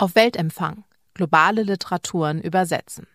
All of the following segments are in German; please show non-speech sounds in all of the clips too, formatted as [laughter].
Auf Weltempfang. Globale Literaturen übersetzen.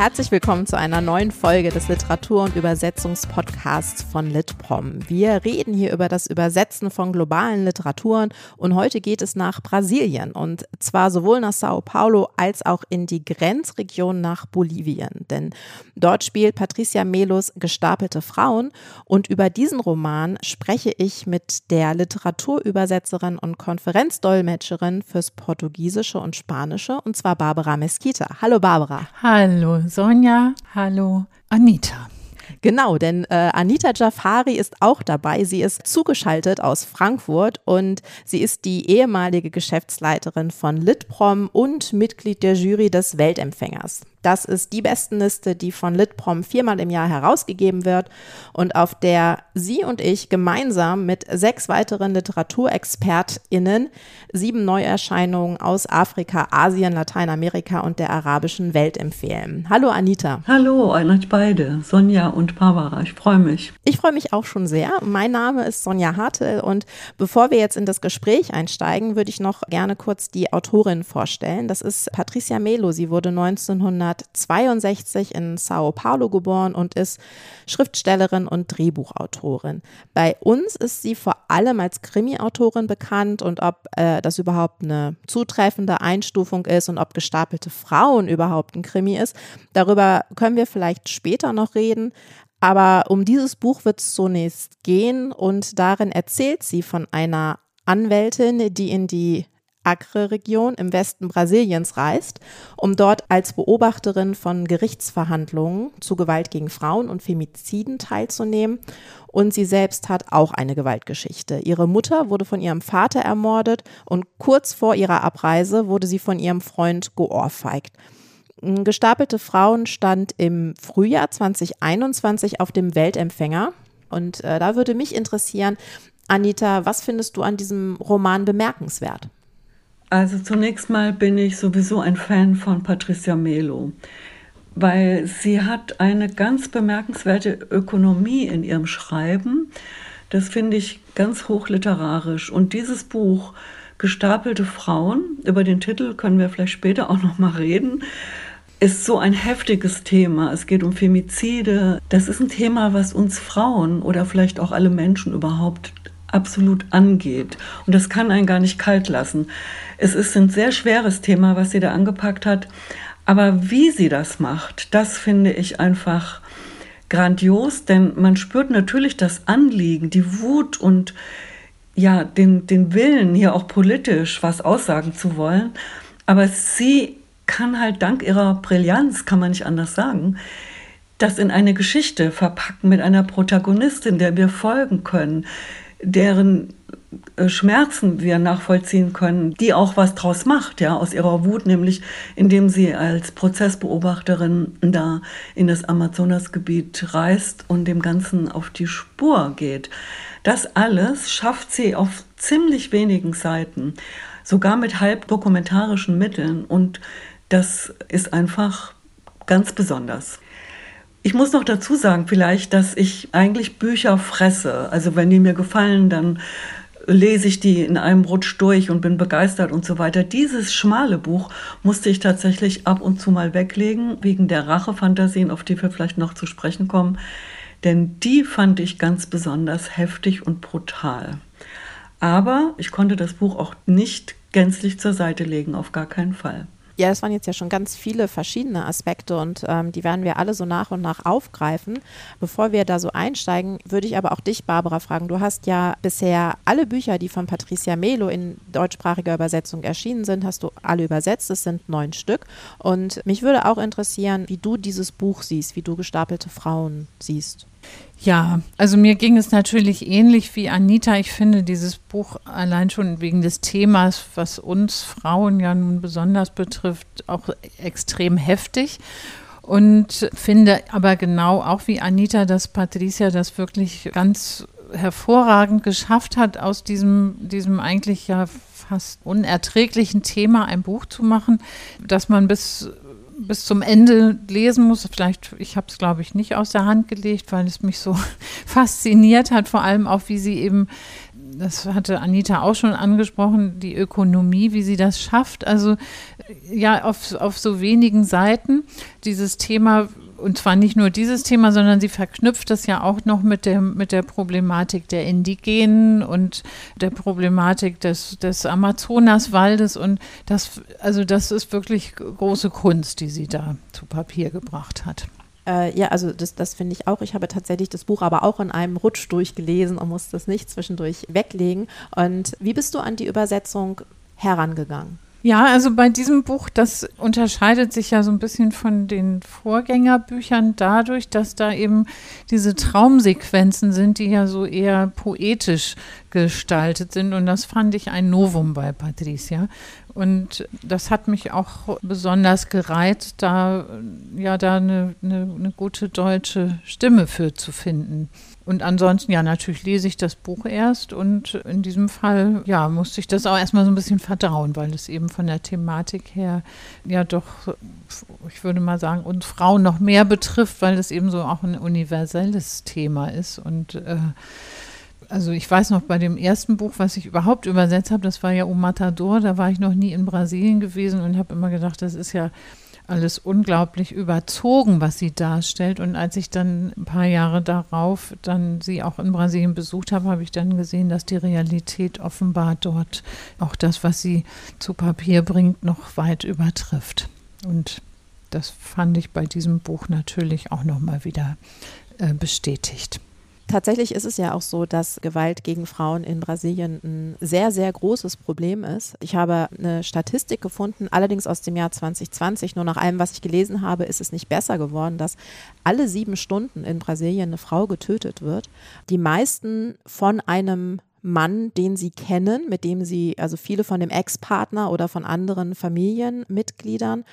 Herzlich willkommen zu einer neuen Folge des Literatur- und Übersetzungspodcasts von Litprom. Wir reden hier über das Übersetzen von globalen Literaturen und heute geht es nach Brasilien und zwar sowohl nach Sao Paulo als auch in die Grenzregion nach Bolivien. Denn dort spielt Patricia Melos Gestapelte Frauen und über diesen Roman spreche ich mit der Literaturübersetzerin und Konferenzdolmetscherin fürs Portugiesische und Spanische und zwar Barbara Mesquita. Hallo Barbara. Hallo Sonja, hallo Anita. Genau, denn äh, Anita Jafari ist auch dabei. Sie ist zugeschaltet aus Frankfurt und sie ist die ehemalige Geschäftsleiterin von Litprom und Mitglied der Jury des Weltempfängers. Das ist die Bestenliste, die von Litprom viermal im Jahr herausgegeben wird und auf der sie und ich gemeinsam mit sechs weiteren LiteraturexpertInnen sieben Neuerscheinungen aus Afrika, Asien, Lateinamerika und der arabischen Welt empfehlen. Hallo Anita. Hallo, an euch beide, Sonja und Barbara. Ich freue mich. Ich freue mich auch schon sehr. Mein Name ist Sonja Hartel und bevor wir jetzt in das Gespräch einsteigen, würde ich noch gerne kurz die Autorin vorstellen. Das ist Patricia Melo. Sie wurde 1900 1962 in Sao Paulo geboren und ist Schriftstellerin und Drehbuchautorin. Bei uns ist sie vor allem als Krimi-Autorin bekannt und ob äh, das überhaupt eine zutreffende Einstufung ist und ob gestapelte Frauen überhaupt ein Krimi ist, darüber können wir vielleicht später noch reden. Aber um dieses Buch wird es zunächst gehen und darin erzählt sie von einer Anwältin, die in die Acre-Region im Westen Brasiliens reist, um dort als Beobachterin von Gerichtsverhandlungen zu Gewalt gegen Frauen und Femiziden teilzunehmen. Und sie selbst hat auch eine Gewaltgeschichte. Ihre Mutter wurde von ihrem Vater ermordet und kurz vor ihrer Abreise wurde sie von ihrem Freund geohrfeigt. Gestapelte Frauen stand im Frühjahr 2021 auf dem Weltempfänger. Und äh, da würde mich interessieren, Anita, was findest du an diesem Roman bemerkenswert? Also zunächst mal bin ich sowieso ein Fan von Patricia Melo, weil sie hat eine ganz bemerkenswerte Ökonomie in ihrem Schreiben. Das finde ich ganz hochliterarisch. Und dieses Buch Gestapelte Frauen, über den Titel können wir vielleicht später auch noch mal reden, ist so ein heftiges Thema. Es geht um Femizide. Das ist ein Thema, was uns Frauen oder vielleicht auch alle Menschen überhaupt absolut angeht. Und das kann einen gar nicht kalt lassen. Es ist ein sehr schweres Thema, was sie da angepackt hat. Aber wie sie das macht, das finde ich einfach grandios, denn man spürt natürlich das Anliegen, die Wut und ja, den, den Willen, hier auch politisch was aussagen zu wollen. Aber sie kann halt dank ihrer Brillanz, kann man nicht anders sagen, das in eine Geschichte verpacken mit einer Protagonistin, der wir folgen können, deren äh, Schmerzen wir nachvollziehen können, die auch was draus macht, ja, aus ihrer Wut, nämlich indem sie als Prozessbeobachterin da in das Amazonasgebiet reist und dem Ganzen auf die Spur geht. Das alles schafft sie auf ziemlich wenigen Seiten, sogar mit halb dokumentarischen Mitteln und das ist einfach ganz besonders. Ich muss noch dazu sagen, vielleicht, dass ich eigentlich Bücher fresse. Also wenn die mir gefallen, dann lese ich die in einem Rutsch durch und bin begeistert und so weiter. Dieses schmale Buch musste ich tatsächlich ab und zu mal weglegen, wegen der Rachefantasien, auf die wir vielleicht noch zu sprechen kommen. Denn die fand ich ganz besonders heftig und brutal. Aber ich konnte das Buch auch nicht gänzlich zur Seite legen, auf gar keinen Fall. Ja, das waren jetzt ja schon ganz viele verschiedene Aspekte und ähm, die werden wir alle so nach und nach aufgreifen. Bevor wir da so einsteigen, würde ich aber auch dich, Barbara, fragen. Du hast ja bisher alle Bücher, die von Patricia Melo in deutschsprachiger Übersetzung erschienen sind, hast du alle übersetzt. Es sind neun Stück. Und mich würde auch interessieren, wie du dieses Buch siehst, wie du gestapelte Frauen siehst. Ja, also mir ging es natürlich ähnlich wie Anita. Ich finde dieses Buch allein schon wegen des Themas, was uns Frauen ja nun besonders betrifft, auch extrem heftig. Und finde aber genau auch wie Anita, dass Patricia das wirklich ganz hervorragend geschafft hat, aus diesem, diesem eigentlich ja fast unerträglichen Thema ein Buch zu machen, dass man bis bis zum Ende lesen muss. Vielleicht, ich habe es, glaube ich, nicht aus der Hand gelegt, weil es mich so [laughs] fasziniert hat, vor allem auch, wie sie eben das hatte Anita auch schon angesprochen, die Ökonomie, wie sie das schafft. Also ja, auf, auf so wenigen Seiten dieses Thema und zwar nicht nur dieses Thema, sondern sie verknüpft das ja auch noch mit der, mit der Problematik der Indigenen und der Problematik des, des Amazonaswaldes. Und das, also das ist wirklich große Kunst, die sie da zu Papier gebracht hat. Äh, ja, also das, das finde ich auch. Ich habe tatsächlich das Buch aber auch in einem Rutsch durchgelesen und muss das nicht zwischendurch weglegen. Und wie bist du an die Übersetzung herangegangen? Ja, also bei diesem Buch, das unterscheidet sich ja so ein bisschen von den Vorgängerbüchern dadurch, dass da eben diese Traumsequenzen sind, die ja so eher poetisch gestaltet sind. Und das fand ich ein Novum bei Patricia. Und das hat mich auch besonders gereizt, da ja da eine, eine, eine gute deutsche Stimme für zu finden. Und ansonsten, ja, natürlich lese ich das Buch erst und in diesem Fall, ja, musste ich das auch erstmal so ein bisschen verdauen, weil es eben von der Thematik her ja doch, ich würde mal sagen, uns Frauen noch mehr betrifft, weil es eben so auch ein universelles Thema ist. Und äh, also ich weiß noch bei dem ersten Buch, was ich überhaupt übersetzt habe, das war ja O Matador, da war ich noch nie in Brasilien gewesen und habe immer gedacht, das ist ja alles unglaublich überzogen, was sie darstellt. Und als ich dann ein paar Jahre darauf dann sie auch in Brasilien besucht habe, habe ich dann gesehen, dass die Realität offenbar dort auch das, was sie zu Papier bringt, noch weit übertrifft. Und das fand ich bei diesem Buch natürlich auch nochmal wieder äh, bestätigt. Tatsächlich ist es ja auch so, dass Gewalt gegen Frauen in Brasilien ein sehr, sehr großes Problem ist. Ich habe eine Statistik gefunden, allerdings aus dem Jahr 2020. Nur nach allem, was ich gelesen habe, ist es nicht besser geworden, dass alle sieben Stunden in Brasilien eine Frau getötet wird. Die meisten von einem Mann, den sie kennen, mit dem sie, also viele von dem Ex-Partner oder von anderen Familienmitgliedern.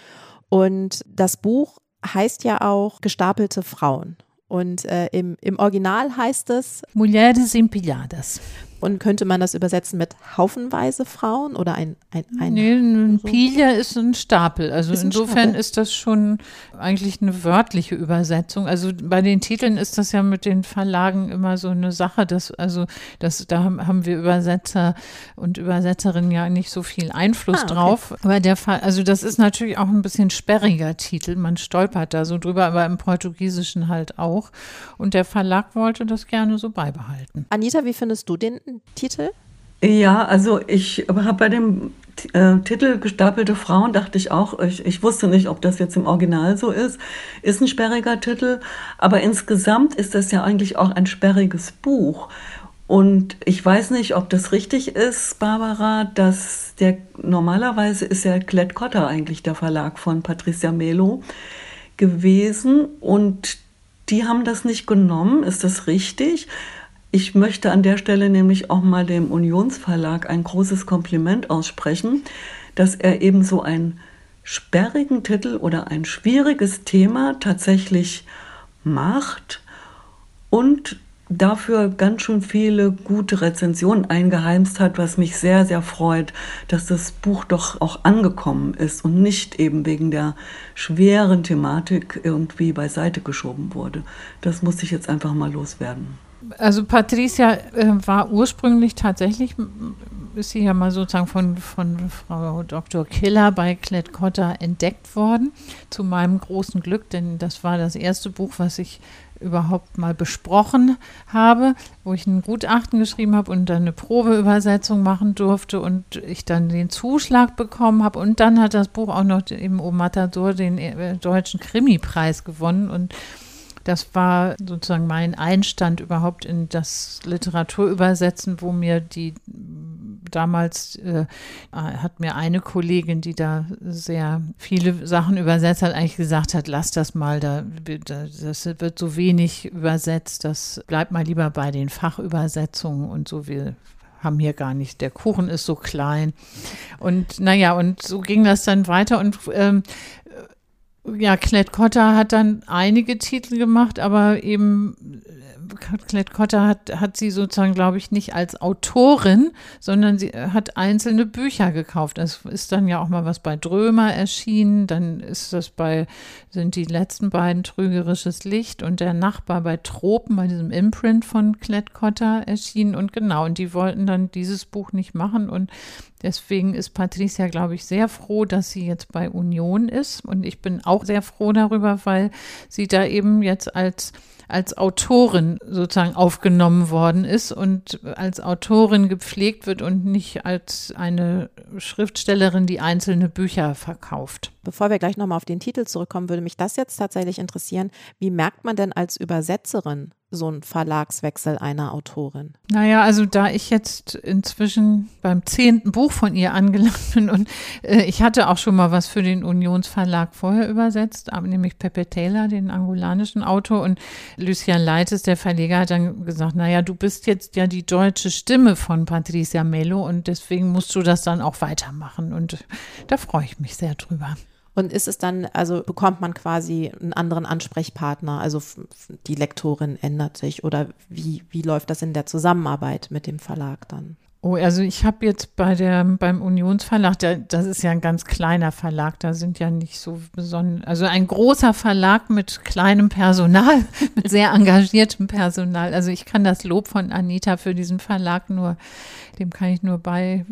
Und das Buch heißt ja auch Gestapelte Frauen. Und äh, im, im Original heißt es Mulheres Empiladas. Und könnte man das übersetzen mit haufenweise Frauen oder ein ein, ein Nee, ein so? Pilja ist ein Stapel. Also ist insofern Stapel. ist das schon eigentlich eine wörtliche Übersetzung. Also bei den Titeln ist das ja mit den Verlagen immer so eine Sache, dass also das da haben wir Übersetzer und Übersetzerinnen ja nicht so viel Einfluss ah, okay. drauf. Aber der Fall, also das ist natürlich auch ein bisschen sperriger Titel. Man stolpert da so drüber, aber im Portugiesischen halt auch. Und der Verlag wollte das gerne so beibehalten. Anita, wie findest du den Titel? Ja, also ich habe bei dem äh, Titel Gestapelte Frauen dachte ich auch, ich, ich wusste nicht, ob das jetzt im Original so ist. Ist ein sperriger Titel, aber insgesamt ist das ja eigentlich auch ein sperriges Buch. Und ich weiß nicht, ob das richtig ist, Barbara, dass der normalerweise ist ja Klett-Cotta eigentlich der Verlag von Patricia Melo gewesen und die haben das nicht genommen. Ist das richtig? Ich möchte an der Stelle nämlich auch mal dem Unionsverlag ein großes Kompliment aussprechen, dass er eben so einen sperrigen Titel oder ein schwieriges Thema tatsächlich macht und dafür ganz schön viele gute Rezensionen eingeheimst hat, was mich sehr, sehr freut, dass das Buch doch auch angekommen ist und nicht eben wegen der schweren Thematik irgendwie beiseite geschoben wurde. Das muss ich jetzt einfach mal loswerden. Also Patricia äh, war ursprünglich tatsächlich, ist sie ja mal sozusagen von, von Frau Dr. Killer bei Klett Cotta entdeckt worden, zu meinem großen Glück, denn das war das erste Buch, was ich überhaupt mal besprochen habe, wo ich ein Gutachten geschrieben habe und dann eine Probeübersetzung machen durfte und ich dann den Zuschlag bekommen habe und dann hat das Buch auch noch im O Matador den äh, deutschen Krimi-Preis gewonnen und das war sozusagen mein Einstand überhaupt in das Literaturübersetzen, wo mir die damals äh, hat mir eine Kollegin, die da sehr viele Sachen übersetzt hat, eigentlich gesagt hat, lass das mal, da, das wird so wenig übersetzt, das bleibt mal lieber bei den Fachübersetzungen und so. Wir haben hier gar nicht, der Kuchen ist so klein. Und naja, und so ging das dann weiter und ähm, ja, Klett Cotta hat dann einige Titel gemacht, aber eben Colette Cotter hat, hat sie sozusagen, glaube ich, nicht als Autorin, sondern sie hat einzelne Bücher gekauft. Es ist dann ja auch mal was bei Drömer erschienen, dann ist das bei, sind die letzten beiden Trügerisches Licht und der Nachbar bei Tropen, bei diesem Imprint von Colette Cotter erschienen. Und genau, und die wollten dann dieses Buch nicht machen und Deswegen ist Patricia, glaube ich, sehr froh, dass sie jetzt bei Union ist. Und ich bin auch sehr froh darüber, weil sie da eben jetzt als als Autorin sozusagen aufgenommen worden ist und als Autorin gepflegt wird und nicht als eine Schriftstellerin, die einzelne Bücher verkauft. Bevor wir gleich nochmal auf den Titel zurückkommen, würde mich das jetzt tatsächlich interessieren. Wie merkt man denn als Übersetzerin so ein Verlagswechsel einer Autorin? Naja, also da ich jetzt inzwischen beim zehnten Buch von ihr angelangt bin und äh, ich hatte auch schon mal was für den Unionsverlag vorher übersetzt, nämlich Pepe Taylor, den angolanischen Autor und Lucian Leites, der Verleger, hat dann gesagt, naja, du bist jetzt ja die deutsche Stimme von Patricia Melo und deswegen musst du das dann auch weitermachen und da freue ich mich sehr drüber. Und ist es dann, also bekommt man quasi einen anderen Ansprechpartner? Also die Lektorin ändert sich oder wie, wie läuft das in der Zusammenarbeit mit dem Verlag dann? Oh, also ich habe jetzt bei der beim Unionsverlag, der, das ist ja ein ganz kleiner Verlag, da sind ja nicht so besonders, also ein großer Verlag mit kleinem Personal, [laughs] mit sehr engagiertem Personal. Also ich kann das Lob von Anita für diesen Verlag nur, dem kann ich nur bei,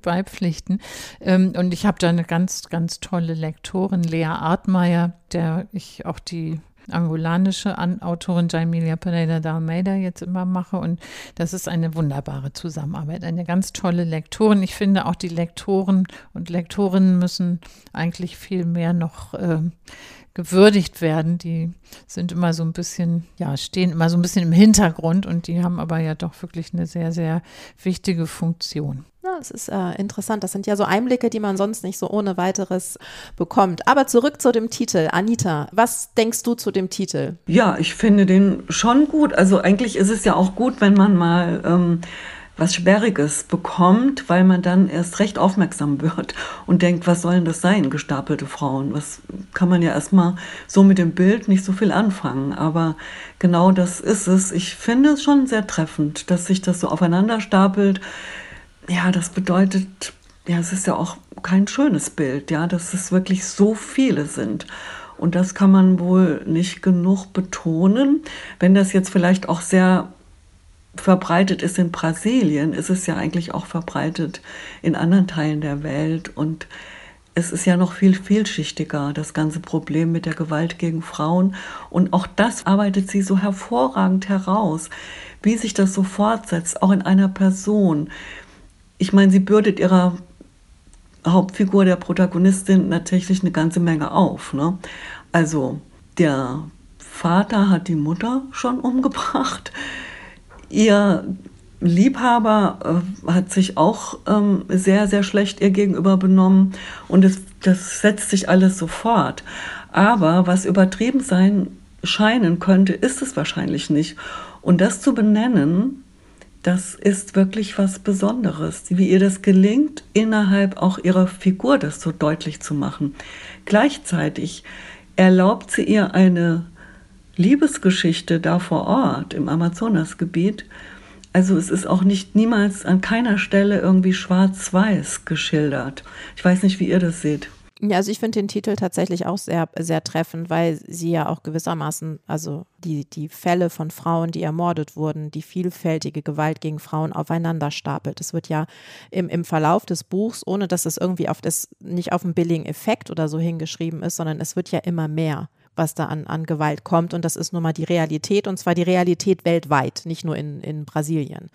beipflichten. Ähm, und ich habe da eine ganz, ganz tolle Lektorin, Lea Artmeier, der ich auch die angolanische An Autorin Jaimilia Pereira da Almeida jetzt immer mache. Und das ist eine wunderbare Zusammenarbeit, eine ganz tolle Lektorin. Ich finde auch die Lektoren und Lektorinnen müssen eigentlich viel mehr noch äh, gewürdigt werden. Die sind immer so ein bisschen, ja, stehen immer so ein bisschen im Hintergrund und die haben aber ja doch wirklich eine sehr, sehr wichtige Funktion. Ja, es ist äh, interessant. Das sind ja so Einblicke, die man sonst nicht so ohne weiteres bekommt. Aber zurück zu dem Titel. Anita, was denkst du zu dem Titel? Ja, ich finde den schon gut. Also eigentlich ist es ja auch gut, wenn man mal ähm, was Sperriges bekommt, weil man dann erst recht aufmerksam wird und denkt, was sollen das sein, gestapelte Frauen? Was kann man ja erstmal so mit dem Bild nicht so viel anfangen. Aber genau das ist es. Ich finde es schon sehr treffend, dass sich das so aufeinander stapelt ja, das bedeutet, ja, es ist ja auch kein schönes Bild, ja, dass es wirklich so viele sind. Und das kann man wohl nicht genug betonen. Wenn das jetzt vielleicht auch sehr verbreitet ist in Brasilien, ist es ja eigentlich auch verbreitet in anderen Teilen der Welt. Und es ist ja noch viel vielschichtiger, das ganze Problem mit der Gewalt gegen Frauen. Und auch das arbeitet sie so hervorragend heraus, wie sich das so fortsetzt, auch in einer Person, ich meine, sie bürdet ihrer Hauptfigur, der Protagonistin, natürlich eine ganze Menge auf. Ne? Also der Vater hat die Mutter schon umgebracht. Ihr Liebhaber äh, hat sich auch ähm, sehr, sehr schlecht ihr gegenüber benommen und es, das setzt sich alles sofort. Aber was übertrieben sein scheinen könnte, ist es wahrscheinlich nicht. Und das zu benennen, das ist wirklich was Besonderes, wie ihr das gelingt, innerhalb auch ihrer Figur das so deutlich zu machen. Gleichzeitig erlaubt sie ihr eine Liebesgeschichte da vor Ort im Amazonasgebiet. Also es ist auch nicht niemals an keiner Stelle irgendwie schwarz-weiß geschildert. Ich weiß nicht, wie ihr das seht. Ja, also ich finde den Titel tatsächlich auch sehr, sehr treffend, weil sie ja auch gewissermaßen, also die, die Fälle von Frauen, die ermordet wurden, die vielfältige Gewalt gegen Frauen aufeinander stapelt. Es wird ja im, im Verlauf des Buchs, ohne dass es irgendwie auf das, nicht auf einen billigen Effekt oder so hingeschrieben ist, sondern es wird ja immer mehr was da an, an Gewalt kommt. Und das ist nun mal die Realität, und zwar die Realität weltweit, nicht nur in, in Brasilien.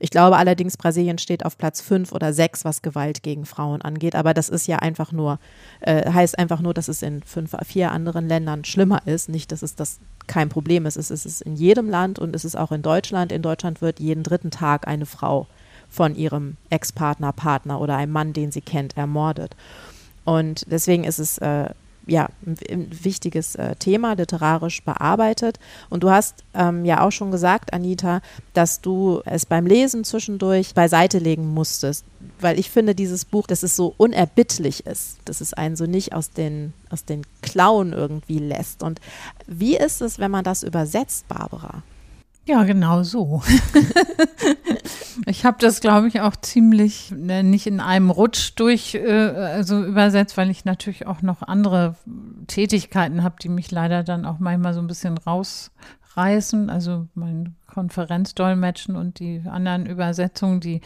Ich glaube allerdings, Brasilien steht auf Platz fünf oder sechs, was Gewalt gegen Frauen angeht. Aber das ist ja einfach nur, äh, heißt einfach nur, dass es in fünf, vier anderen Ländern schlimmer ist. Nicht, dass es das kein Problem ist. Es ist es in jedem Land und es ist auch in Deutschland. In Deutschland wird jeden dritten Tag eine Frau von ihrem Ex-Partner, Partner oder einem Mann, den sie kennt, ermordet. Und deswegen ist es äh, ja, ein, wichtiges äh, Thema, literarisch bearbeitet. Und du hast ähm, ja auch schon gesagt, Anita, dass du es beim Lesen zwischendurch beiseite legen musstest, weil ich finde, dieses Buch, dass es so unerbittlich ist, dass es einen so nicht aus den, aus den Klauen irgendwie lässt. Und wie ist es, wenn man das übersetzt, Barbara? Ja, genau so. [laughs] ich habe das, glaube ich, auch ziemlich ne, nicht in einem Rutsch durch äh, also übersetzt, weil ich natürlich auch noch andere Tätigkeiten habe, die mich leider dann auch manchmal so ein bisschen rausreißen. Also mein Konferenzdolmetschen und die anderen Übersetzungen, die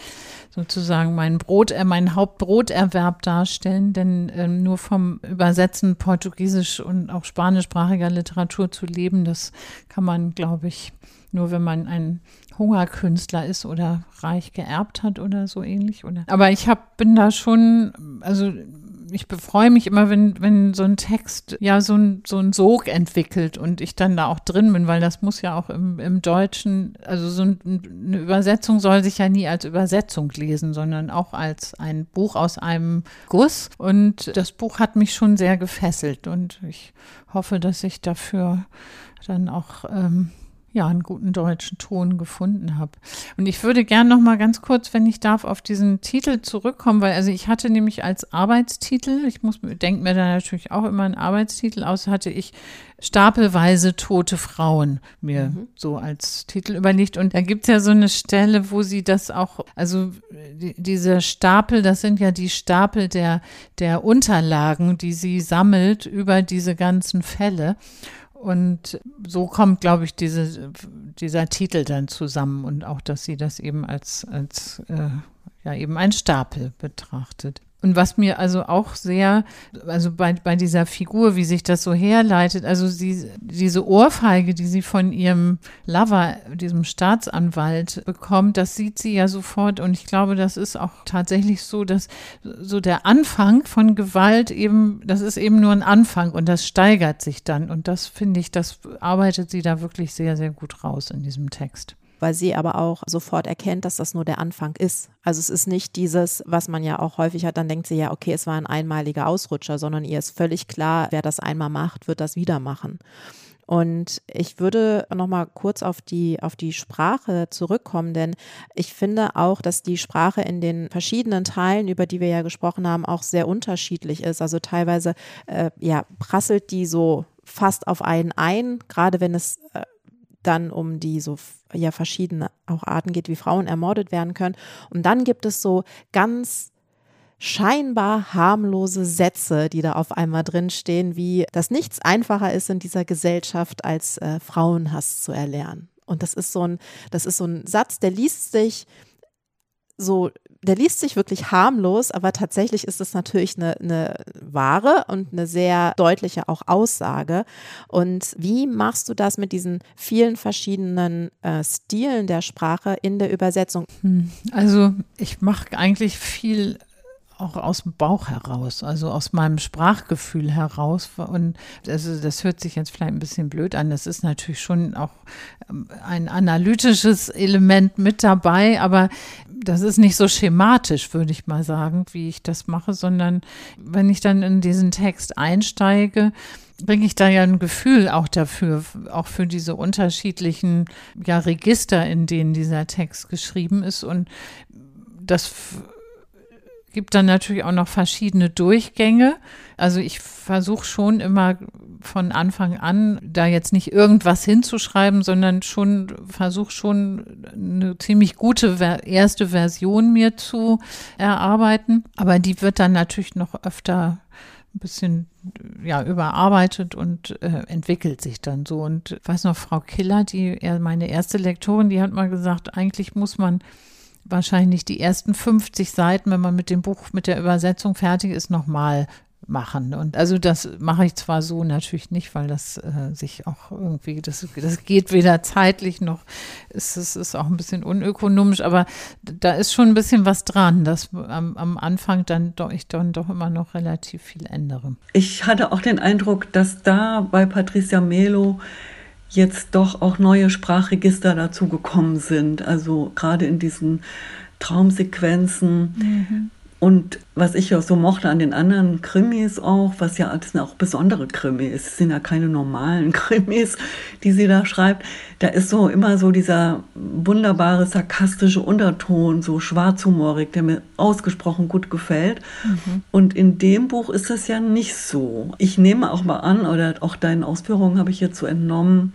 sozusagen mein Brot, äh, mein Hauptbroterwerb darstellen. Denn äh, nur vom Übersetzen portugiesisch und auch spanischsprachiger Literatur zu leben, das kann man, glaube ich, nur wenn man ein Hungerkünstler ist oder reich geerbt hat oder so ähnlich. Oder. Aber ich hab, bin da schon, also ich befreue mich immer, wenn, wenn so ein Text ja so ein, so ein Sog entwickelt und ich dann da auch drin bin, weil das muss ja auch im, im Deutschen, also so ein, eine Übersetzung soll sich ja nie als Übersetzung lesen, sondern auch als ein Buch aus einem Guss. Und das Buch hat mich schon sehr gefesselt und ich hoffe, dass ich dafür dann auch ähm, ja, einen guten deutschen Ton gefunden habe. Und ich würde gern noch mal ganz kurz, wenn ich darf, auf diesen Titel zurückkommen, weil also ich hatte nämlich als Arbeitstitel, ich muss denke mir da natürlich auch immer einen Arbeitstitel aus, hatte ich stapelweise tote Frauen mir mhm. so als Titel überlegt. Und da gibt es ja so eine Stelle, wo sie das auch, also die, diese Stapel, das sind ja die Stapel der, der Unterlagen, die sie sammelt über diese ganzen Fälle. Und so kommt, glaube ich, diese, dieser Titel dann zusammen und auch, dass sie das eben als, als äh, ja, eben ein Stapel betrachtet. Und was mir also auch sehr, also bei, bei dieser Figur, wie sich das so herleitet, also sie, diese Ohrfeige, die sie von ihrem Lover, diesem Staatsanwalt bekommt, das sieht sie ja sofort. Und ich glaube, das ist auch tatsächlich so, dass so der Anfang von Gewalt eben, das ist eben nur ein Anfang und das steigert sich dann. Und das finde ich, das arbeitet sie da wirklich sehr, sehr gut raus in diesem Text weil sie aber auch sofort erkennt, dass das nur der Anfang ist. Also es ist nicht dieses, was man ja auch häufig hat, dann denkt sie ja, okay, es war ein einmaliger Ausrutscher, sondern ihr ist völlig klar, wer das einmal macht, wird das wieder machen. Und ich würde noch mal kurz auf die, auf die Sprache zurückkommen, denn ich finde auch, dass die Sprache in den verschiedenen Teilen, über die wir ja gesprochen haben, auch sehr unterschiedlich ist. Also teilweise äh, ja, prasselt die so fast auf einen ein, gerade wenn es äh, dann um die so ja verschiedene auch Arten geht, wie Frauen ermordet werden können. Und dann gibt es so ganz scheinbar harmlose Sätze, die da auf einmal drinstehen, wie dass nichts einfacher ist in dieser Gesellschaft, als äh, Frauenhass zu erlernen. Und das ist so ein, das ist so ein Satz, der liest sich so, der liest sich wirklich harmlos, aber tatsächlich ist es natürlich eine, eine wahre und eine sehr deutliche auch Aussage. Und wie machst du das mit diesen vielen verschiedenen äh, Stilen der Sprache in der Übersetzung? Hm, also ich mache eigentlich viel auch aus dem Bauch heraus, also aus meinem Sprachgefühl heraus. Und also das hört sich jetzt vielleicht ein bisschen blöd an. Das ist natürlich schon auch ähm, ein analytisches Element mit dabei, aber das ist nicht so schematisch, würde ich mal sagen, wie ich das mache, sondern wenn ich dann in diesen Text einsteige, bringe ich da ja ein Gefühl auch dafür, auch für diese unterschiedlichen ja, Register, in denen dieser Text geschrieben ist. Und das gibt dann natürlich auch noch verschiedene Durchgänge. Also ich versuche schon immer von Anfang an, da jetzt nicht irgendwas hinzuschreiben, sondern schon versuche schon eine ziemlich gute erste Version mir zu erarbeiten. Aber die wird dann natürlich noch öfter ein bisschen ja überarbeitet und äh, entwickelt sich dann so. Und ich weiß noch, Frau Killer, die meine erste Lektorin, die hat mal gesagt, eigentlich muss man wahrscheinlich die ersten 50 Seiten, wenn man mit dem Buch, mit der Übersetzung fertig ist, nochmal machen. Und also das mache ich zwar so natürlich nicht, weil das äh, sich auch irgendwie, das, das geht weder zeitlich noch ist es ist auch ein bisschen unökonomisch, aber da ist schon ein bisschen was dran, dass am, am Anfang dann doch ich dann doch immer noch relativ viel ändere. Ich hatte auch den Eindruck, dass da bei Patricia Melo jetzt doch auch neue Sprachregister dazugekommen sind. Also gerade in diesen Traumsequenzen. Mhm. Und was ich auch so mochte an den anderen Krimis auch, was ja, das sind auch besondere Krimis, es sind ja keine normalen [laughs] Krimis, die sie da schreibt, da ist so immer so dieser wunderbare sarkastische Unterton, so schwarzhumorig, der mir ausgesprochen gut gefällt. Mhm. Und in dem Buch ist das ja nicht so. Ich nehme auch mal an, oder auch deinen Ausführungen habe ich jetzt so entnommen,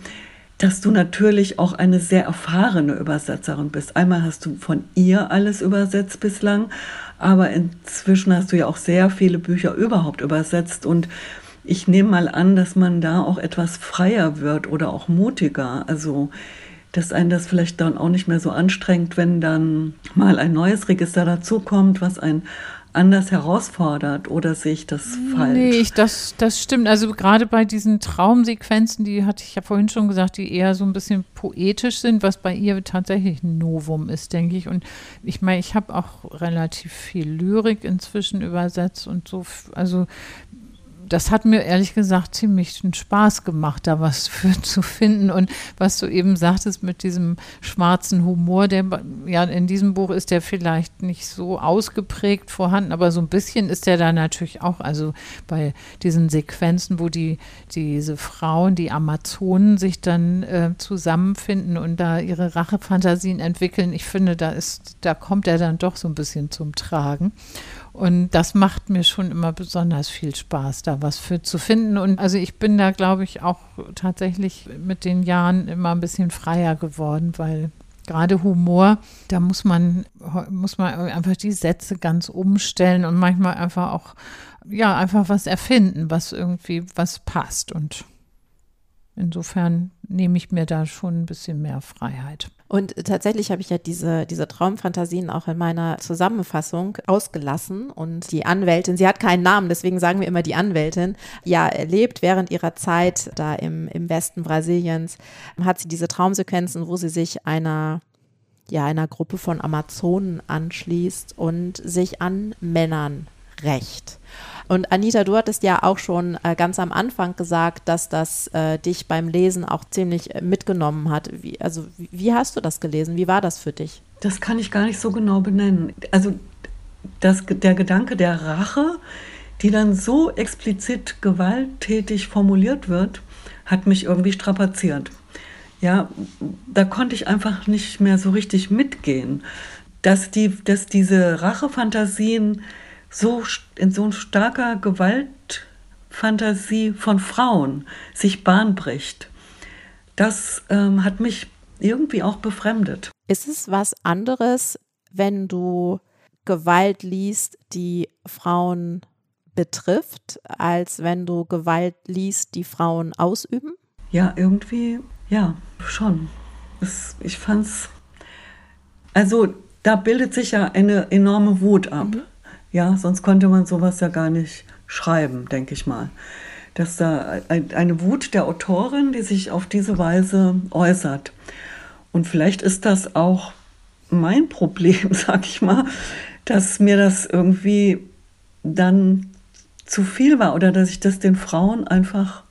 dass du natürlich auch eine sehr erfahrene Übersetzerin bist. Einmal hast du von ihr alles übersetzt bislang, aber inzwischen hast du ja auch sehr viele Bücher überhaupt übersetzt und ich nehme mal an, dass man da auch etwas freier wird oder auch mutiger. Also, dass einen das vielleicht dann auch nicht mehr so anstrengt, wenn dann mal ein neues Register dazukommt, was ein anders herausfordert oder sehe ich das falsch? Nee, ich, das, das stimmt. Also gerade bei diesen Traumsequenzen, die hatte ich ja vorhin schon gesagt, die eher so ein bisschen poetisch sind, was bei ihr tatsächlich ein Novum ist, denke ich. Und ich meine, ich habe auch relativ viel Lyrik inzwischen übersetzt und so. Also das hat mir ehrlich gesagt ziemlich einen Spaß gemacht, da was für [laughs] zu finden. Und was du eben sagtest mit diesem schwarzen Humor, der ja in diesem Buch ist der vielleicht nicht so ausgeprägt vorhanden, aber so ein bisschen ist der da natürlich auch. Also bei diesen Sequenzen, wo die diese Frauen, die Amazonen, sich dann äh, zusammenfinden und da ihre Rachefantasien entwickeln. Ich finde, da ist, da kommt er dann doch so ein bisschen zum Tragen. Und das macht mir schon immer besonders viel Spaß, da was für zu finden. Und also ich bin da, glaube ich, auch tatsächlich mit den Jahren immer ein bisschen freier geworden, weil gerade Humor, da muss man, muss man einfach die Sätze ganz umstellen und manchmal einfach auch, ja, einfach was erfinden, was irgendwie, was passt. Und insofern nehme ich mir da schon ein bisschen mehr Freiheit. Und tatsächlich habe ich ja diese, diese Traumfantasien auch in meiner Zusammenfassung ausgelassen. Und die Anwältin, sie hat keinen Namen, deswegen sagen wir immer die Anwältin, ja, erlebt während ihrer Zeit da im, im Westen Brasiliens, hat sie diese Traumsequenzen, wo sie sich einer ja, einer Gruppe von Amazonen anschließt und sich an Männern rächt. Und Anita, du hattest ja auch schon äh, ganz am Anfang gesagt, dass das äh, dich beim Lesen auch ziemlich äh, mitgenommen hat. Wie, also wie, wie hast du das gelesen? Wie war das für dich? Das kann ich gar nicht so genau benennen. Also das, der Gedanke der Rache, die dann so explizit gewalttätig formuliert wird, hat mich irgendwie strapaziert. Ja, da konnte ich einfach nicht mehr so richtig mitgehen, dass, die, dass diese Rachefantasien so in so starker Gewaltfantasie von Frauen sich Bahn bricht. Das ähm, hat mich irgendwie auch befremdet. Ist es was anderes, wenn du Gewalt liest, die Frauen betrifft, als wenn du Gewalt liest, die Frauen ausüben? Ja, irgendwie, ja, schon. Es, ich fand's, also da bildet sich ja eine enorme Wut ab. Mhm. Ja, sonst konnte man sowas ja gar nicht schreiben, denke ich mal. Dass da eine Wut der Autorin, die sich auf diese Weise äußert. Und vielleicht ist das auch mein [laughs] Problem, sag ich mal, dass mir das irgendwie dann zu viel war oder dass ich das den Frauen einfach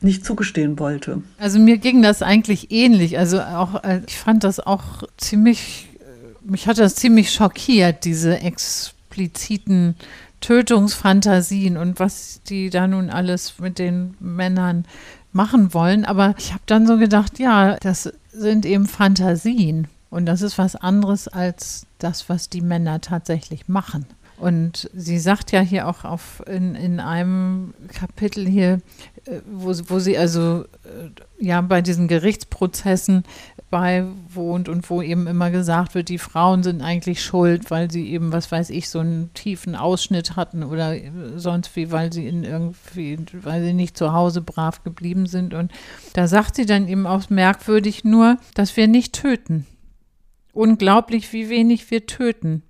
nicht zugestehen wollte. Also mir ging das eigentlich ähnlich. Also auch, äh, ich fand das auch ziemlich, äh, mich hat das ziemlich schockiert, diese Ex expliziten Tötungsfantasien und was die da nun alles mit den Männern machen wollen. Aber ich habe dann so gedacht, ja, das sind eben Fantasien. Und das ist was anderes als das, was die Männer tatsächlich machen. Und sie sagt ja hier auch auf in, in einem Kapitel hier, wo, wo sie also äh, ja bei diesen Gerichtsprozessen beiwohnt und wo eben immer gesagt wird, die Frauen sind eigentlich schuld, weil sie eben, was weiß ich, so einen tiefen Ausschnitt hatten oder sonst wie, weil sie in irgendwie, weil sie nicht zu Hause brav geblieben sind. Und da sagt sie dann eben auch merkwürdig nur, dass wir nicht töten. Unglaublich, wie wenig wir töten.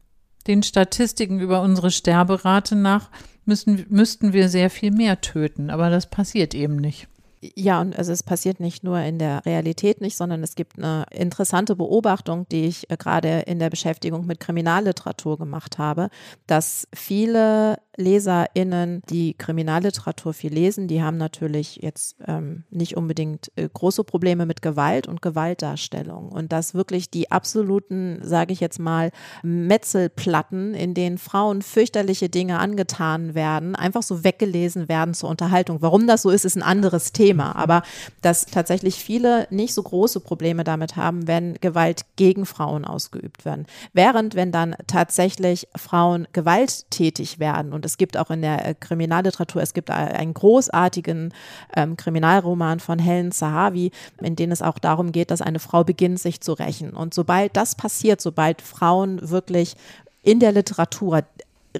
Den Statistiken über unsere Sterberate nach müssen, müssten wir sehr viel mehr töten, aber das passiert eben nicht. Ja, und also es passiert nicht nur in der Realität nicht, sondern es gibt eine interessante Beobachtung, die ich äh, gerade in der Beschäftigung mit Kriminalliteratur gemacht habe, dass viele LeserInnen, die Kriminalliteratur viel lesen, die haben natürlich jetzt ähm, nicht unbedingt äh, große Probleme mit Gewalt und Gewaltdarstellung. Und dass wirklich die absoluten, sage ich jetzt mal, Metzelplatten, in denen Frauen fürchterliche Dinge angetan werden, einfach so weggelesen werden zur Unterhaltung. Warum das so ist, ist ein anderes Thema. Aber dass tatsächlich viele nicht so große Probleme damit haben, wenn Gewalt gegen Frauen ausgeübt werden. Während wenn dann tatsächlich Frauen gewalttätig werden und Und es gibt auch in der äh, Kriminalliteratur, es gibt einen großartigen ähm, Kriminalroman von Helen Zahavi, in dem es auch darum geht, dass eine Frau beginnt, sich zu rächen. Und sobald das passiert, sobald Frauen wirklich in der Literatur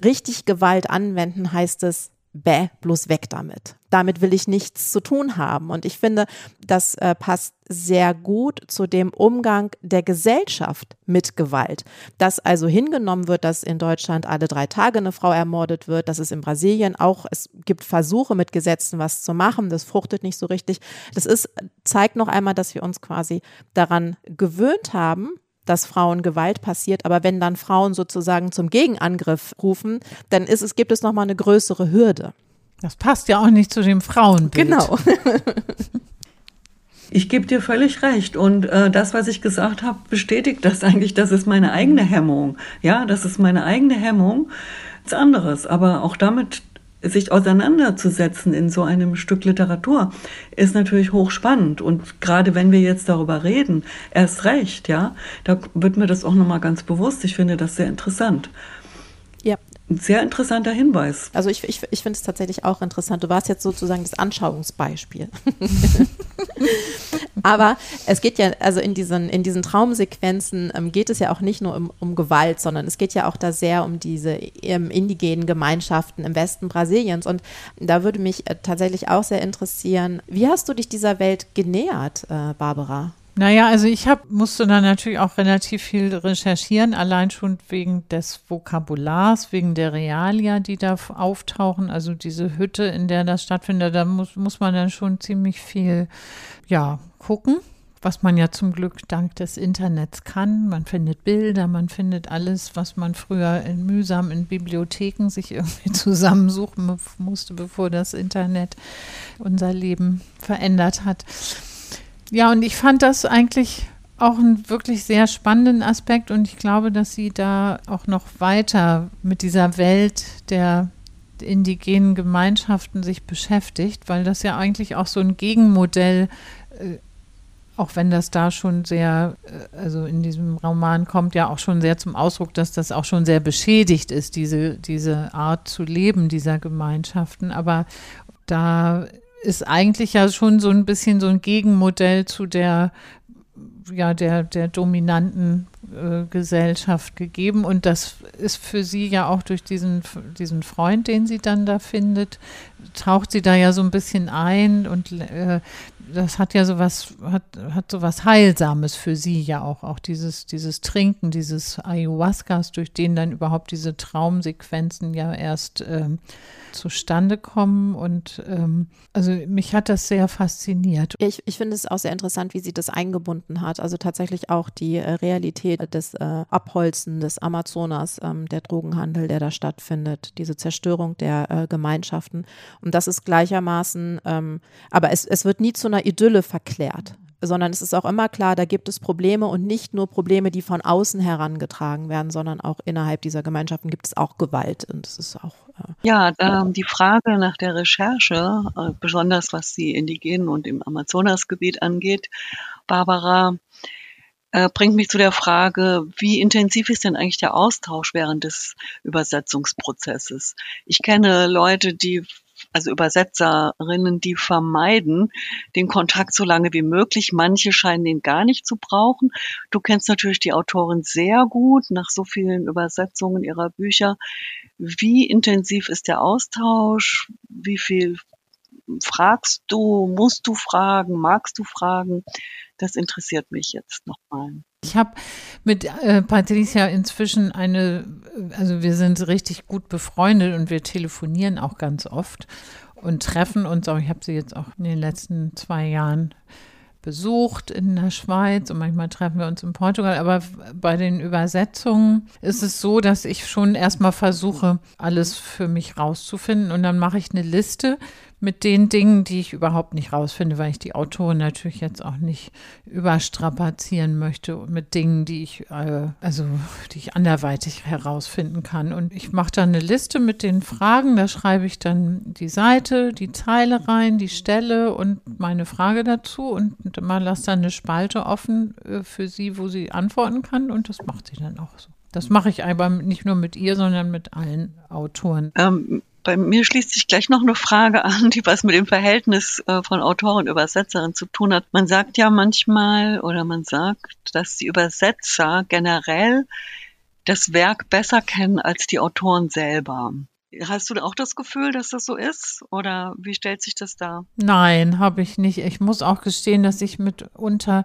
richtig Gewalt anwenden, heißt es, bäh, bloß weg damit. Damit will ich nichts zu tun haben. Und ich finde, das äh, passt sehr gut zu dem Umgang der Gesellschaft mit Gewalt. Dass also hingenommen wird, dass in Deutschland alle drei Tage eine Frau ermordet wird, dass es in Brasilien auch, es gibt Versuche mit Gesetzen was zu machen, das fruchtet nicht so richtig. Das ist, zeigt noch einmal, dass wir uns quasi daran gewöhnt haben, dass Frauen Gewalt passiert, aber wenn dann Frauen sozusagen zum Gegenangriff rufen, dann ist es, gibt es nochmal eine größere Hürde. Das passt ja auch nicht zu dem Frauenbild. Genau. [laughs] Ich gebe dir völlig recht. Und äh, das, was ich gesagt habe, bestätigt das eigentlich. Das ist meine eigene Hemmung. Ja, das ist meine eigene Hemmung. Nichts anderes. Aber auch damit sich auseinanderzusetzen in so einem Stück Literatur ist natürlich hochspannend und gerade wenn wir jetzt darüber reden, erst recht, ja, da wird mir das auch nochmal ganz bewusst. Ich finde das sehr interessant. Ja, ein sehr interessanter Hinweis. Also ich, ich, ich finde es tatsächlich auch interessant. Du warst jetzt sozusagen das Anschauungsbeispiel. [laughs] Aber es geht ja, also in diesen, in diesen Traumsequenzen ähm, geht es ja auch nicht nur um, um, Gewalt, sondern es geht ja auch da sehr um diese ähm, indigenen Gemeinschaften im Westen Brasiliens. Und da würde mich äh, tatsächlich auch sehr interessieren, wie hast du dich dieser Welt genähert, äh, Barbara? Naja, also ich hab, musste da natürlich auch relativ viel recherchieren, allein schon wegen des Vokabulars, wegen der Realia, die da auftauchen, also diese Hütte, in der das stattfindet, da muss, muss man dann schon ziemlich viel, ja, gucken, was man ja zum Glück dank des Internets kann. Man findet Bilder, man findet alles, was man früher in mühsam in Bibliotheken sich irgendwie [laughs] zusammensuchen musste, bevor das Internet unser Leben verändert hat. Ja, und ich fand das eigentlich auch einen wirklich sehr spannenden Aspekt und ich glaube, dass sie da auch noch weiter mit dieser Welt der indigenen Gemeinschaften sich beschäftigt, weil das ja eigentlich auch so ein Gegenmodell, äh, auch wenn das da schon sehr, äh, also in diesem Roman kommt ja auch schon sehr zum Ausdruck, dass das auch schon sehr beschädigt ist, diese, diese Art zu leben dieser Gemeinschaften. Aber da ist eigentlich ja schon so ein bisschen so ein Gegenmodell zu der ja der der dominanten äh, Gesellschaft gegeben. Und das ist für sie ja auch durch diesen diesen Freund, den sie dann da findet, taucht sie da ja so ein bisschen ein und äh, das hat ja sowas, hat, hat sowas Heilsames für sie ja auch, auch dieses, dieses Trinken, dieses Ayahuascas, durch den dann überhaupt diese Traumsequenzen ja erst ähm, zustande kommen. Und ähm, also mich hat das sehr fasziniert. Ich, ich finde es auch sehr interessant, wie sie das eingebunden hat. Also tatsächlich auch die äh, Realität des äh, Abholzen des Amazonas, ähm, der Drogenhandel, der da stattfindet, diese Zerstörung der äh, Gemeinschaften. Und das ist gleichermaßen, ähm, aber es, es wird nie zu einer Idylle verklärt sondern es ist auch immer klar, da gibt es Probleme und nicht nur Probleme, die von außen herangetragen werden, sondern auch innerhalb dieser Gemeinschaften gibt es auch Gewalt und es ist auch. Äh ja, ähm, die Frage nach der Recherche, äh, besonders was die Indigenen und im Amazonasgebiet angeht, Barbara, äh, bringt mich zu der Frage, wie intensiv ist denn eigentlich der Austausch während des Übersetzungsprozesses? Ich kenne Leute, die also Übersetzerinnen, die vermeiden den Kontakt so lange wie möglich. Manche scheinen ihn gar nicht zu brauchen. Du kennst natürlich die Autorin sehr gut nach so vielen Übersetzungen ihrer Bücher. Wie intensiv ist der Austausch? Wie viel fragst du? Musst du fragen? Magst du fragen? Das interessiert mich jetzt nochmal. Ich habe mit äh, Patricia inzwischen eine, also wir sind richtig gut befreundet und wir telefonieren auch ganz oft und treffen uns auch. Ich habe sie jetzt auch in den letzten zwei Jahren besucht in der Schweiz und manchmal treffen wir uns in Portugal. Aber bei den Übersetzungen ist es so, dass ich schon erstmal versuche, alles für mich rauszufinden und dann mache ich eine Liste mit den Dingen, die ich überhaupt nicht rausfinde, weil ich die Autorin natürlich jetzt auch nicht überstrapazieren möchte mit Dingen, die ich, äh, also die ich anderweitig herausfinden kann. Und ich mache dann eine Liste mit den Fragen, da schreibe ich dann die Seite, die Zeile rein, die Stelle und meine Frage dazu und mal lasse dann eine Spalte offen äh, für sie, wo sie antworten kann und das macht sie dann auch so. Das mache ich aber nicht nur mit ihr, sondern mit allen Autoren. Ähm, bei mir schließt sich gleich noch eine Frage an, die was mit dem Verhältnis äh, von Autor und Übersetzerin zu tun hat. Man sagt ja manchmal oder man sagt, dass die Übersetzer generell das Werk besser kennen als die Autoren selber. Hast du auch das Gefühl, dass das so ist? Oder wie stellt sich das dar? Nein, habe ich nicht. Ich muss auch gestehen, dass ich mitunter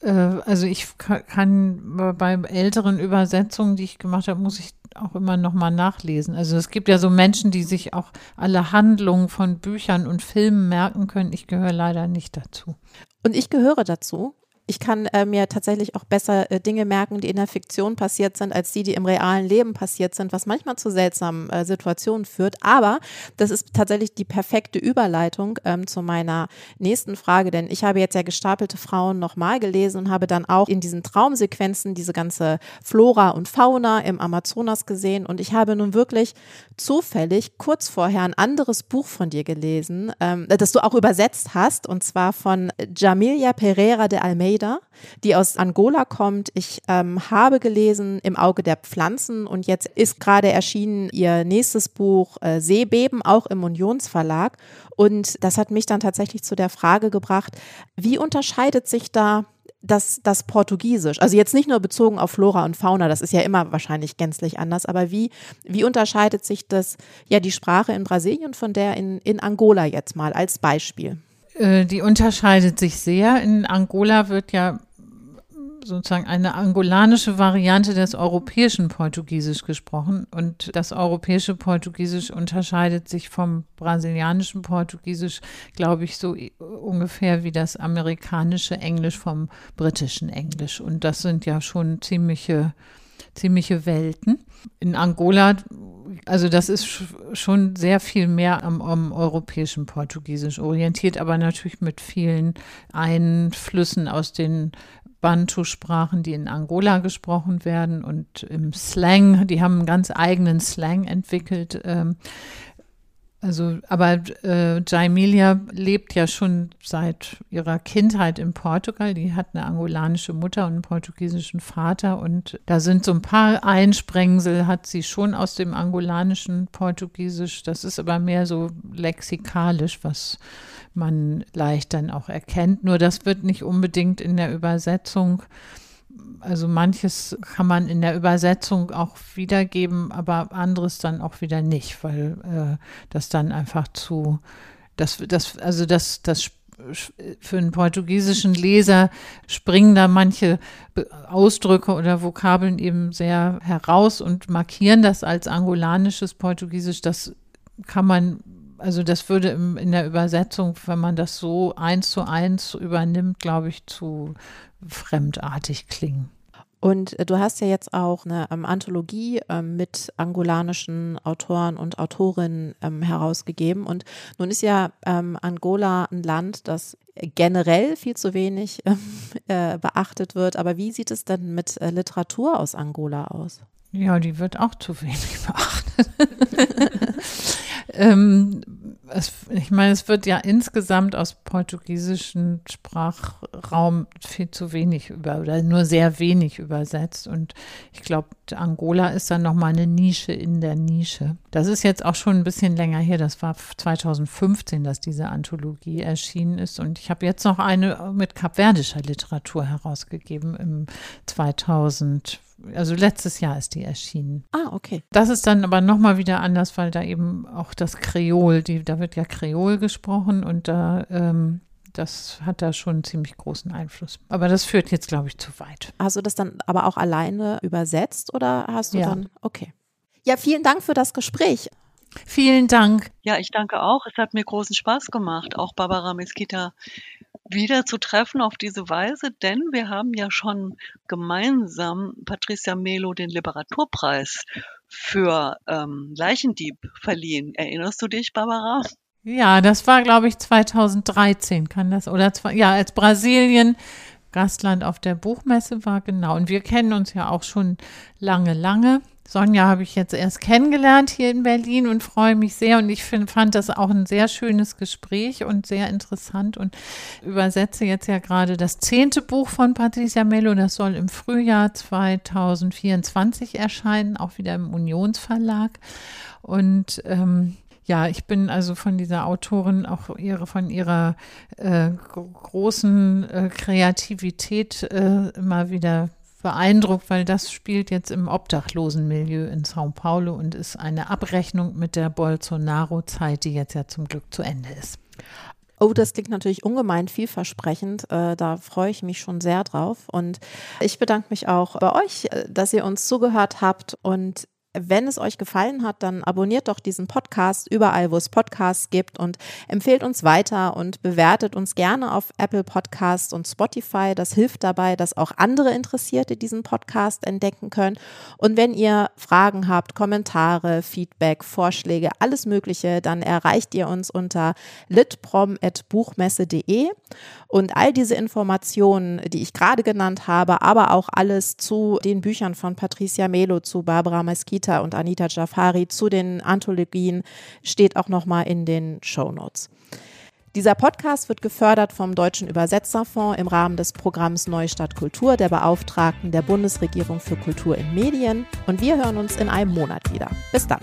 äh, also ich kann bei älteren Übersetzungen, die ich gemacht habe, muss ich auch immer noch mal nachlesen. Also es gibt ja so Menschen, die sich auch alle Handlungen von Büchern und Filmen merken können. Ich gehöre leider nicht dazu. Und ich gehöre dazu ich kann äh, mir tatsächlich auch besser äh, Dinge merken, die in der Fiktion passiert sind, als die, die im realen Leben passiert sind, was manchmal zu seltsamen äh, Situationen führt. Aber das ist tatsächlich die perfekte Überleitung ähm, zu meiner nächsten Frage, denn ich habe jetzt ja gestapelte Frauen nochmal gelesen und habe dann auch in diesen Traumsequenzen diese ganze Flora und Fauna im Amazonas gesehen und ich habe nun wirklich zufällig kurz vorher ein anderes Buch von dir gelesen, ähm, das du auch übersetzt hast und zwar von Jamilia Pereira de Almeida Almeida, die aus Angola kommt. Ich ähm, habe gelesen Im Auge der Pflanzen und jetzt ist gerade erschienen ihr nächstes Buch äh, Seebeben, auch im Unionsverlag. Und das hat mich dann tatsächlich zu der Frage gebracht, wie unterscheidet sich da das, das Portugiesisch, also jetzt nicht nur bezogen auf Flora und Fauna, das ist ja immer wahrscheinlich gänzlich anders, aber wie, wie unterscheidet sich das, ja, die Sprache in Brasilien von der in, in Angola jetzt mal als Beispiel? Äh, die unterscheidet sich sehr. In Angola wird ja sozusagen eine angolanische Variante des europäischen Portugiesisch gesprochen. Und das europäische Portugiesisch unterscheidet sich vom brasilianischen Portugiesisch, glaube ich, so ungefähr wie das amerikanische Englisch vom britischen Englisch. Und das sind ja schon ziemliche, ziemliche Welten. In Angola also das ist schon sehr viel mehr am, am, europäischen Portugiesisch orientiert, aber natürlich mit vielen Einflüssen aus den Bantu-Sprachen, die in Angola gesprochen werden und im Slang, die haben einen ganz eigenen Slang entwickelt. Ähm, also, aber äh, Jaimilia lebt ja schon seit ihrer Kindheit in Portugal. Die hat eine angolanische Mutter und einen portugiesischen Vater. Und da sind so ein paar Einsprengsel, hat sie schon aus dem angolanischen Portugiesisch. Das ist aber mehr so lexikalisch, was man leicht dann auch erkennt. Nur das wird nicht unbedingt in der Übersetzung also manches kann man in der Übersetzung auch wiedergeben, aber anderes dann auch wieder nicht, weil äh, das dann einfach zu, das, das, also das, das für einen portugiesischen Leser springen da manche Ausdrücke oder Vokabeln eben sehr heraus und markieren das als angolanisches Portugiesisch. Das kann man also das würde in der Übersetzung, wenn man das so eins zu eins übernimmt, glaube ich, zu fremdartig klingen. Und äh, du hast ja jetzt auch eine ähm, Anthologie ähm, mit angolanischen Autoren und Autorinnen ähm, herausgegeben. Und nun ist ja Angola ein Land, das generell viel zu wenig [laughs] äh, beachtet wird. Aber wie sieht es denn mit äh, Literatur aus Angola aus? Ja, die wird auch zu wenig [laughs] beachtet. [laughs] ähm, es, ich meine, es wird ja insgesamt aus portugiesischen Sprachraum viel zu wenig über oder nur sehr wenig übersetzt. Und ich glaube, Angola ist dann nochmal eine Nische in der Nische. Das ist jetzt auch schon ein bisschen länger her. Das war 2015, dass diese Anthologie erschienen ist. Und ich habe jetzt noch eine mit kapverdischer Literatur herausgegeben im 2000 also letztes Jahr ist die erschienen. Ah, okay. Das ist dann aber nochmal wieder anders, weil da eben auch das Kreol, die, da wird ja Kreol gesprochen und da ähm, das hat da schon einen ziemlich großen Einfluss. Aber das führt jetzt, glaube ich, zu weit. Hast du das dann aber auch alleine übersetzt oder hast du ja. dann, okay. Ja, vielen Dank für das Gespräch. Vielen Dank. Ja, ich danke auch. Es hat mir großen Spaß gemacht, auch Barbara Mesquita wieder zu treffen auf diese Weise, denn wir haben ja schon gemeinsam Patricia Melo den Literaturpreis für ähm, Leichendieb verliehen. Erinnerst du dich, Barbara? Ja, das war, glaube ich, 2013, kann das, oder, ja, als Brasilien Gastland auf der Buchmesse war, genau. Und wir kennen uns ja auch schon lange, lange. Sonja habe ich jetzt erst kennengelernt hier in Berlin und freue mich sehr. Und ich find, fand das auch ein sehr schönes Gespräch und sehr interessant und übersetze jetzt ja gerade das zehnte Buch von Patricia Mello. Das soll im Frühjahr 2024 erscheinen, auch wieder im Unionsverlag. Und ähm, ja, ich bin also von dieser Autorin auch ihre, von ihrer äh, großen äh, Kreativität äh, immer wieder beeindruckt, weil das spielt jetzt im Obdachlosenmilieu in São Paulo und ist eine Abrechnung mit der Bolsonaro-Zeit, die jetzt ja zum Glück zu Ende ist. Oh, das klingt natürlich ungemein vielversprechend. Äh, da freue ich mich schon sehr drauf. Und ich bedanke mich auch bei euch, äh, dass ihr uns zugehört habt. Und wenn es euch gefallen hat, dann abonniert doch diesen Podcast überall, wo es Podcasts gibt und empfehlt uns weiter und bewertet uns gerne auf Apple Podcasts und Spotify. Das hilft dabei, dass auch andere Interessierte diesen Podcast entdecken können. Und wenn ihr Fragen habt, Kommentare, Feedback, Vorschläge, alles Mögliche, dann erreicht ihr uns unter litprom.buchmesse.de. Und all diese Informationen, die ich gerade genannt habe, aber auch alles zu den Büchern von Patricia Melo, zu Barbara Mesquita und Anita Jafari, zu den Anthologien, steht auch nochmal in den Show Notes. Dieser Podcast wird gefördert vom Deutschen Übersetzerfonds im Rahmen des Programms Neustadt Kultur der Beauftragten der Bundesregierung für Kultur in Medien. Und wir hören uns in einem Monat wieder. Bis dann.